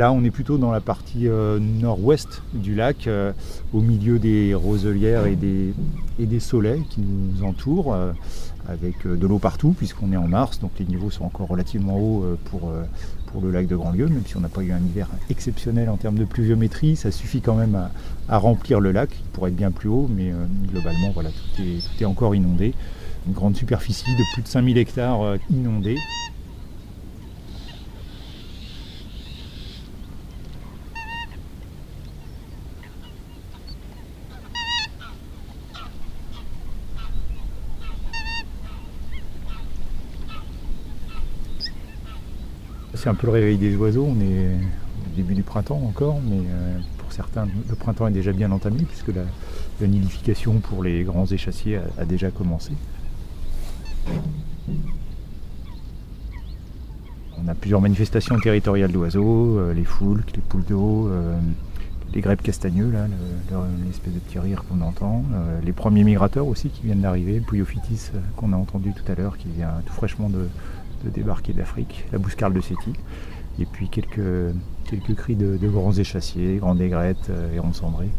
Là, on est plutôt dans la partie nord-ouest du lac, au milieu des roselières et des, et des soleils qui nous entourent, avec de l'eau partout, puisqu'on est en mars, donc les niveaux sont encore relativement hauts pour, pour le lac de Grandlieu, même si on n'a pas eu un hiver exceptionnel en termes de pluviométrie, ça suffit quand même à, remplir le lac, il pourrait être bien plus haut, mais euh, globalement voilà, tout est, tout est, encore inondé. Une grande superficie de plus de 5000 hectares euh, C'est un peu le réveil des oiseaux, on est au début du printemps encore, mais euh, pour certains, le printemps est déjà bien entamé puisque la, nidification pour les grands échassiers a, déjà commencé. On a plusieurs manifestations territoriales d'oiseaux, euh, les foulques, les poules d'eau, euh, les grèbes castagneux, l'espèce de petit rire qu'on entend, les premiers migrateurs aussi qui viennent d'arriver, le qu'on a entendu tout à l'heure, qui vient tout fraîchement de, de débarquer d'Afrique, la bouscarle de Séti, et puis quelques, quelques cris de, grands échassiers, grandes aigrettes, et euh, cendrés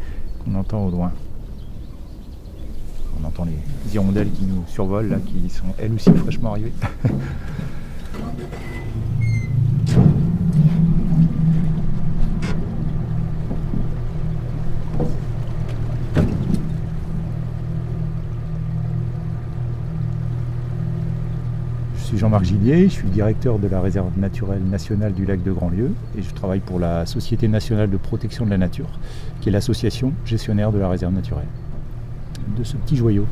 qu'on entend au loin. On entend les hirondelles qui nous survolent, là, qui sont elles aussi fraîchement arrivées. Jean-Marc Gillier, je suis directeur de la réserve naturelle nationale du lac de Grandlieu et je travaille pour la Société nationale de protection de la nature, qui est l'association gestionnaire de la réserve naturelle. De ce petit joyau.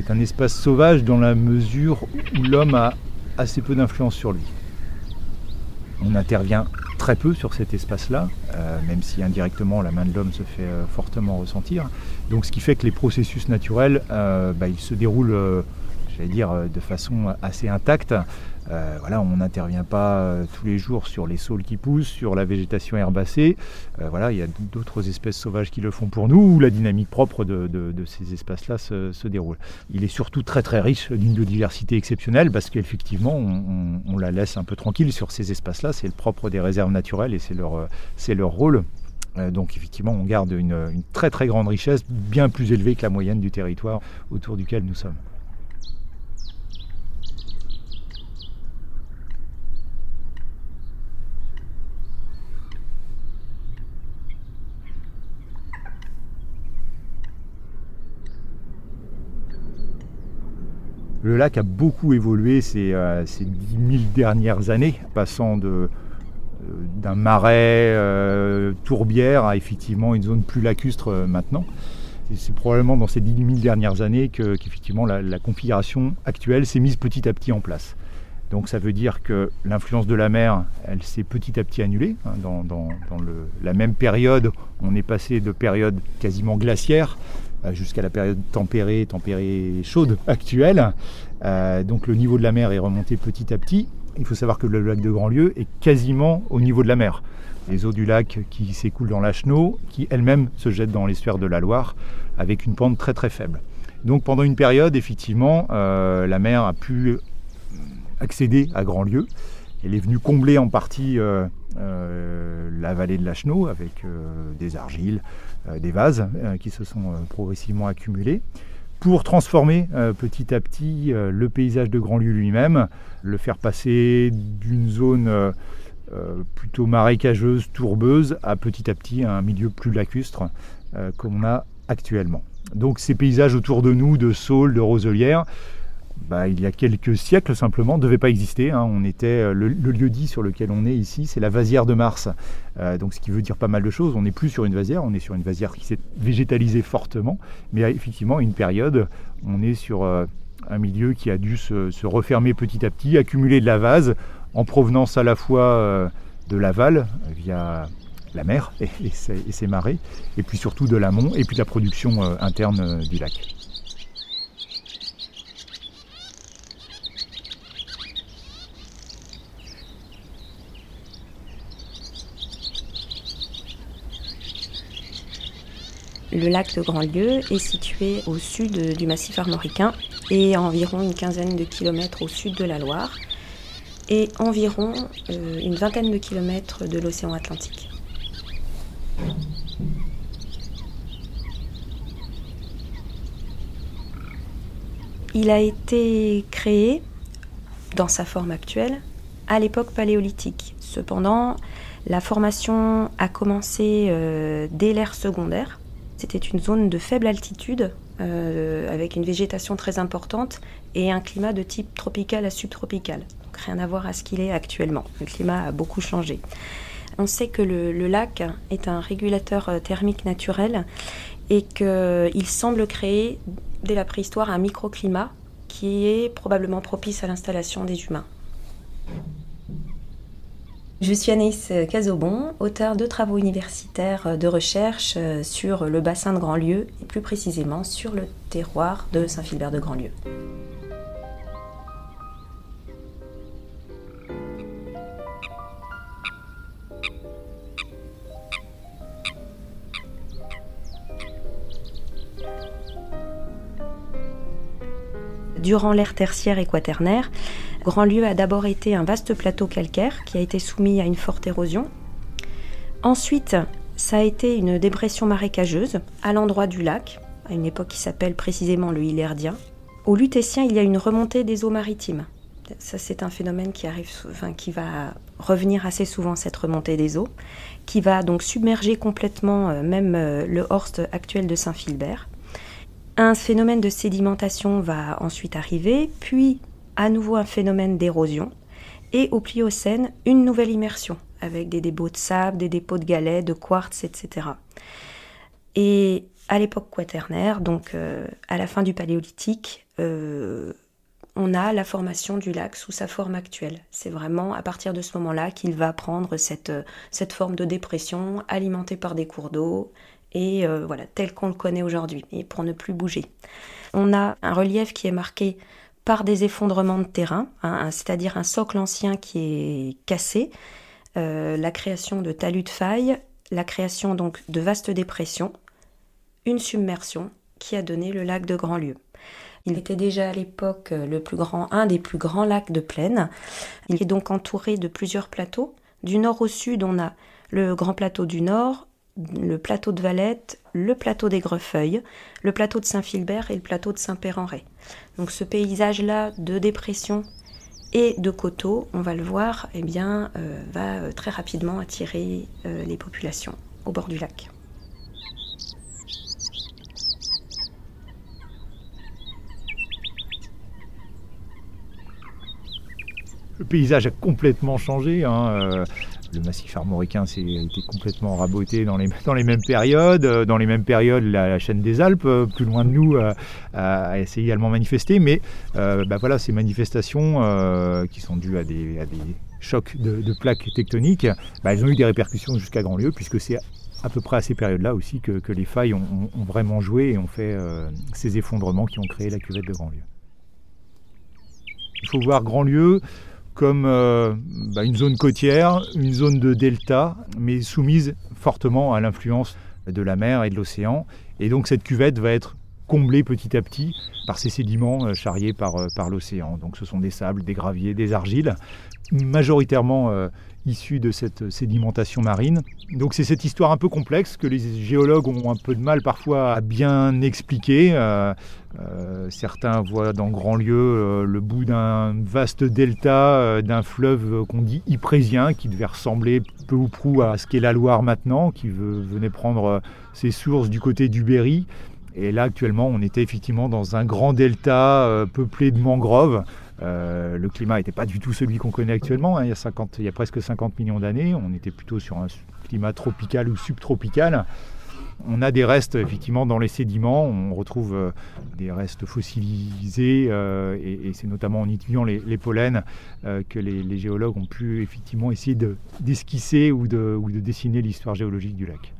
C'est un espace sauvage dans la mesure où l'homme a assez peu d'influence sur lui. On intervient très peu sur cet espace-là, euh, même si indirectement la main de l'homme se fait euh, fortement ressentir. Donc ce qui fait que les processus naturels, euh, bah, ils se déroulent, j'allais dire, de façon assez intacte. Euh, voilà, on n'intervient pas euh, tous les jours sur les saules qui poussent, sur la végétation herbacée. Euh, voilà, il y a d'autres espèces sauvages qui le font pour nous, où la dynamique propre de, ces espaces-là se, déroule. Il est surtout très très riche d'une biodiversité exceptionnelle parce qu'effectivement, on, la laisse un peu tranquille sur ces espaces-là. C'est le propre des réserves naturelles et c'est leur, leur rôle. donc effectivement, on garde une très très grande richesse, bien plus élevée que la moyenne du territoire autour duquel nous sommes. Le lac a beaucoup évolué ces, euh, ces 10 000 dernières années, passant euh, d'un marais euh, tourbière à effectivement une zone plus lacustre maintenant. C'est probablement dans ces 10 000 dernières années qu'effectivement la, configuration actuelle s'est mise petit à petit en place. Donc ça veut dire que l'influence de la mer, elle s'est petit à petit annulée. Hein, dans, la même période, on est passé de période quasiment glaciaire euh, jusqu'à la période tempérée, tempérée chaude actuelle. Euh, donc le niveau de la mer est remonté petit à petit. Il faut savoir que le lac de Grandlieu est quasiment au niveau de la mer. Les eaux du lac qui s'écoulent dans la Chenot, qui elles-mêmes se jettent dans l'estuaire de la Loire avec une pente très très faible. Donc pendant une période, effectivement, euh, la mer a pu accéder à Grandlieu. Elle est venue combler en partie la vallée de la Chenot avec des argiles, euh, des vases euh, qui se sont euh, progressivement accumulés pour transformer petit à petit le paysage de Grandlieu lui-même, le faire passer d'une zone plutôt marécageuse, tourbeuse, à petit à petit un milieu plus lacustre comme on a actuellement. Donc ces paysages autour de nous de saules, de roselières, bah, il y a quelques siècles simplement, ne devaient pas exister. Hein. On était, euh, le, lieu dit sur lequel on est ici, c'est la vasière de Mars. Euh, donc ce qui veut dire pas mal de choses. On n'est plus sur une vasière, on est sur une vasière qui s'est végétalisée fortement. Mais effectivement, une période, on est sur euh, un milieu qui a dû se, refermer petit à petit, accumuler de la vase en provenance à la fois de l'aval via la mer et, ses, marées, et puis surtout de l'amont et puis de la production interne du lac. Le lac de Grandlieu est situé au sud du massif armoricain et à environ une quinzaine de kilomètres au sud de la Loire et environ euh, une vingtaine de kilomètres de l'océan Atlantique. Il a été créé dans sa forme actuelle à l'époque paléolithique. Cependant, la formation a commencé euh, dès l'ère secondaire c'était une zone de faible altitude euh, avec une végétation très importante et un climat de type tropical à subtropical. Rien à voir à ce qu'il est actuellement. Le climat a beaucoup changé. On sait que le, lac est un régulateur euh, thermique naturel et qu'il semble créer dès la préhistoire un microclimat qui est probablement propice à l'installation des humains. Je suis Anaïs Cazobon, auteur de travaux universitaires de recherche euh, sur le bassin de Grandlieu et plus précisément sur le terroir de Saint-Philbert de Grandlieu. Durant l'ère tertiaire et quaternaire, Grandlieu a d'abord été un vaste plateau calcaire qui a été soumis à une forte érosion. Ensuite, ça a été une dépression marécageuse à l'endroit du lac, à une époque qui s'appelle précisément le Hilerdien. Au Lutétien, il y a une remontée des eaux maritimes. Ça, c'est un phénomène qui, arrive, enfin, qui va revenir assez souvent, cette remontée des eaux, qui va donc submerger complètement euh, même euh, le Horst actuel de Saint-Philbert. Un phénomène de sédimentation va ensuite arriver, puis à nouveau un phénomène d'érosion, et au Pliocène, une nouvelle immersion, avec des dépôts de sable, des dépôts de galets, de quartz, etc. Et à l'époque quaternaire, donc euh, à la fin du Paléolithique, euh, on a la formation du lac sous sa forme actuelle. C'est vraiment à partir de ce moment-là qu'il va prendre cette, cette forme de dépression alimentée par des cours d'eau et euh, voilà, tel qu'on le connaît aujourd'hui, et pour ne plus bouger. On a un relief qui est marqué par des effondrements de terrain, hein, c'est-à-dire un socle ancien qui est cassé, euh, la création de talus de failles, la création donc de vastes dépressions, une submersion qui a donné le lac de Grandlieu. Il était déjà à l'époque le plus grand, un des plus grands lacs de plaine. Il est donc entouré de plusieurs plateaux. Du nord au sud, on a le grand plateau du nord, le plateau de Valette, le plateau des Grefeuilles, le plateau de Saint-Philbert et le plateau de Saint-Pérenré. Donc ce paysage-là de dépression et de coteaux, on va le voir, eh bien, euh, va euh, très rapidement attirer euh, les populations au bord du lac. Le paysage a complètement changé. Hein, le massif armoricain s'est été complètement raboté dans les, dans les mêmes périodes. Euh, dans les mêmes périodes, la, chaîne des Alpes, euh, plus loin de nous, euh, a, essayé également manifester. Mais bah voilà, ces manifestations qui sont dues à des, chocs de, plaques tectoniques, bah, elles ont eu des répercussions jusqu'à Grandlieu, puisque c'est à peu près à ces périodes-là aussi que, les failles ont, vraiment joué et ont fait ces effondrements qui ont créé la cuvette de Grandlieu. Il faut voir Grandlieu comme euh, bah, une zone côtière, une zone de delta, mais soumise fortement à l'influence de la mer et de l'océan. Et donc cette cuvette va être comblée petit à petit par ces sédiments euh, charriés euh, par l'océan. Donc ce sont des sables, des graviers, des argiles, majoritairement issus de cette sédimentation marine. Donc c'est cette histoire un peu complexe que les géologues ont un peu de mal parfois à bien expliquer. Euh, euh, certains voient dans Grandlieu euh, le bout d'un vaste delta d'un fleuve qu'on dit yprésien, qui devait ressembler peu ou prou à ce qu'est la Loire maintenant, qui venait prendre ses sources du côté du Berry. Et là actuellement on était effectivement dans un grand delta peuplé de mangroves. Euh, le climat n'était pas du tout celui qu'on connaît actuellement. Hein. Il, y a 50, il, y a presque 50 millions d'années, on était plutôt sur un climat tropical ou subtropical. On a des restes effectivement dans les sédiments, on retrouve euh, des restes fossilisés euh, et, c'est notamment en étudiant les, pollens que les, géologues ont pu effectivement essayer d'esquisser de, ou de dessiner l'histoire géologique du lac.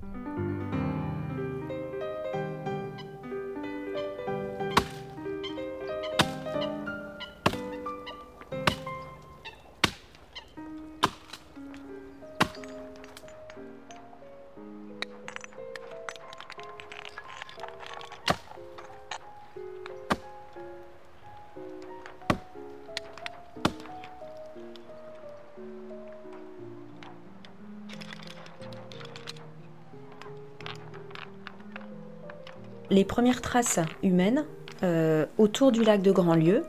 Les premières traces humaines euh, autour du lac de Grandlieu,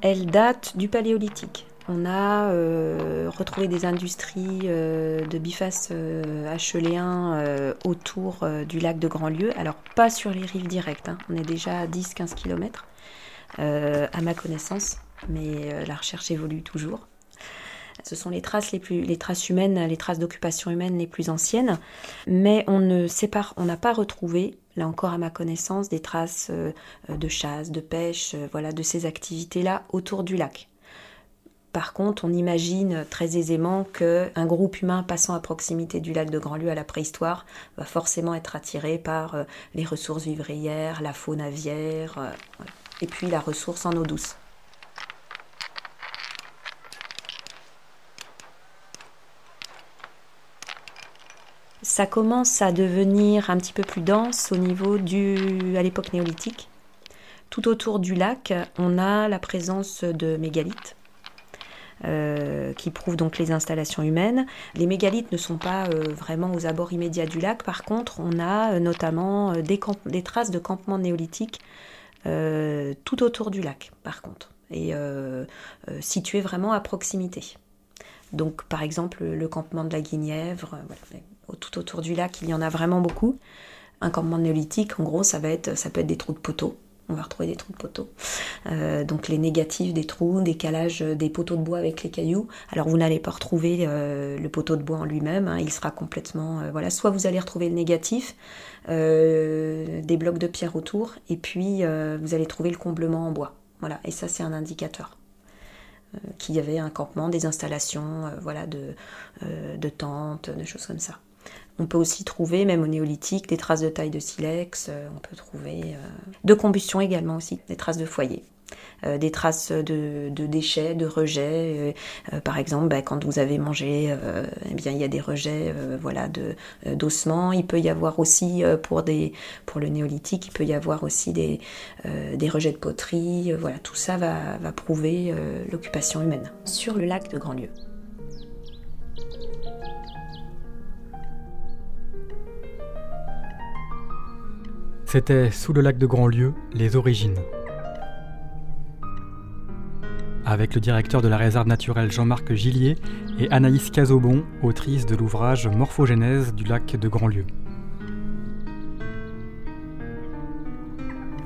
elles datent du Paléolithique. On a euh, retrouvé des industries euh, de biface acheléen autour du lac de Grandlieu. Alors, pas sur les rives directes, hein. on est déjà à 10-15 km à ma connaissance, mais la recherche évolue toujours. Ce sont les traces les plus, humaines, les traces d'occupation humaine les plus anciennes, mais on ne on n'a pas retrouvé, là encore à ma connaissance, des traces euh, de chasse, de pêche, euh, voilà, de ces activités-là autour du lac. Par contre, on imagine très aisément qu'un groupe humain passant à proximité du lac de Grandlieu à la préhistoire va forcément être attiré par euh, les ressources vivrières, la faune aviaire, et puis la ressource en eau douce. Ça commence à devenir un petit peu plus dense au niveau du, à l'époque néolithique. Tout autour du lac, on a la présence de mégalithes. Euh, qui prouvent donc les installations humaines. Les mégalithes ne sont pas euh, vraiment aux abords immédiats du lac, par contre on a euh, notamment des, traces de campements néolithiques tout autour du lac, par contre, et situés vraiment à proximité. Donc par exemple le campement de la Guinièvre, tout autour du lac, il y en a vraiment beaucoup. Un campement néolithique, en gros, ça, va être, ça peut être des trous de poteaux. On va retrouver des trous de poteaux. Euh, donc les négatifs des trous, des calages, des poteaux de bois avec les cailloux. Alors vous n'allez pas retrouver euh, le poteau de bois en lui-même, hein. il sera complètement... Euh, voilà, soit vous allez retrouver le négatif, des blocs de pierre autour, et puis vous allez trouver le comblement en bois. Voilà, et ça c'est un indicateur qu'il y avait un campement, des installations, voilà, de, de tentes, de choses comme ça. On peut aussi trouver, même au néolithique, des traces de taille de silex, euh, on peut trouver euh, de combustion également aussi, des traces de foyer. Euh, des traces de, déchets, de rejets. par exemple, bah, quand vous avez mangé, eh bien, il y a des rejets voilà, de, d'ossements. Il peut y avoir aussi, pour, des, pour le néolithique, il peut y avoir aussi des, des rejets de poterie. voilà, tout ça va, va prouver l'occupation humaine. Sur le lac de Grandlieu. C'était Sous le lac de Grandlieu, les origines. Avec le directeur de la réserve naturelle Jean-Marc Gillier et Anaïs Cazobon, autrice de l'ouvrage Morphogénèse du lac de Grandlieu.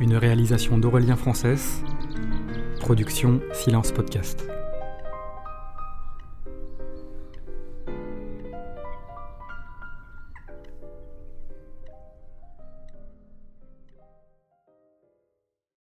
Une réalisation d'Aurélien Française, production Silence Podcast.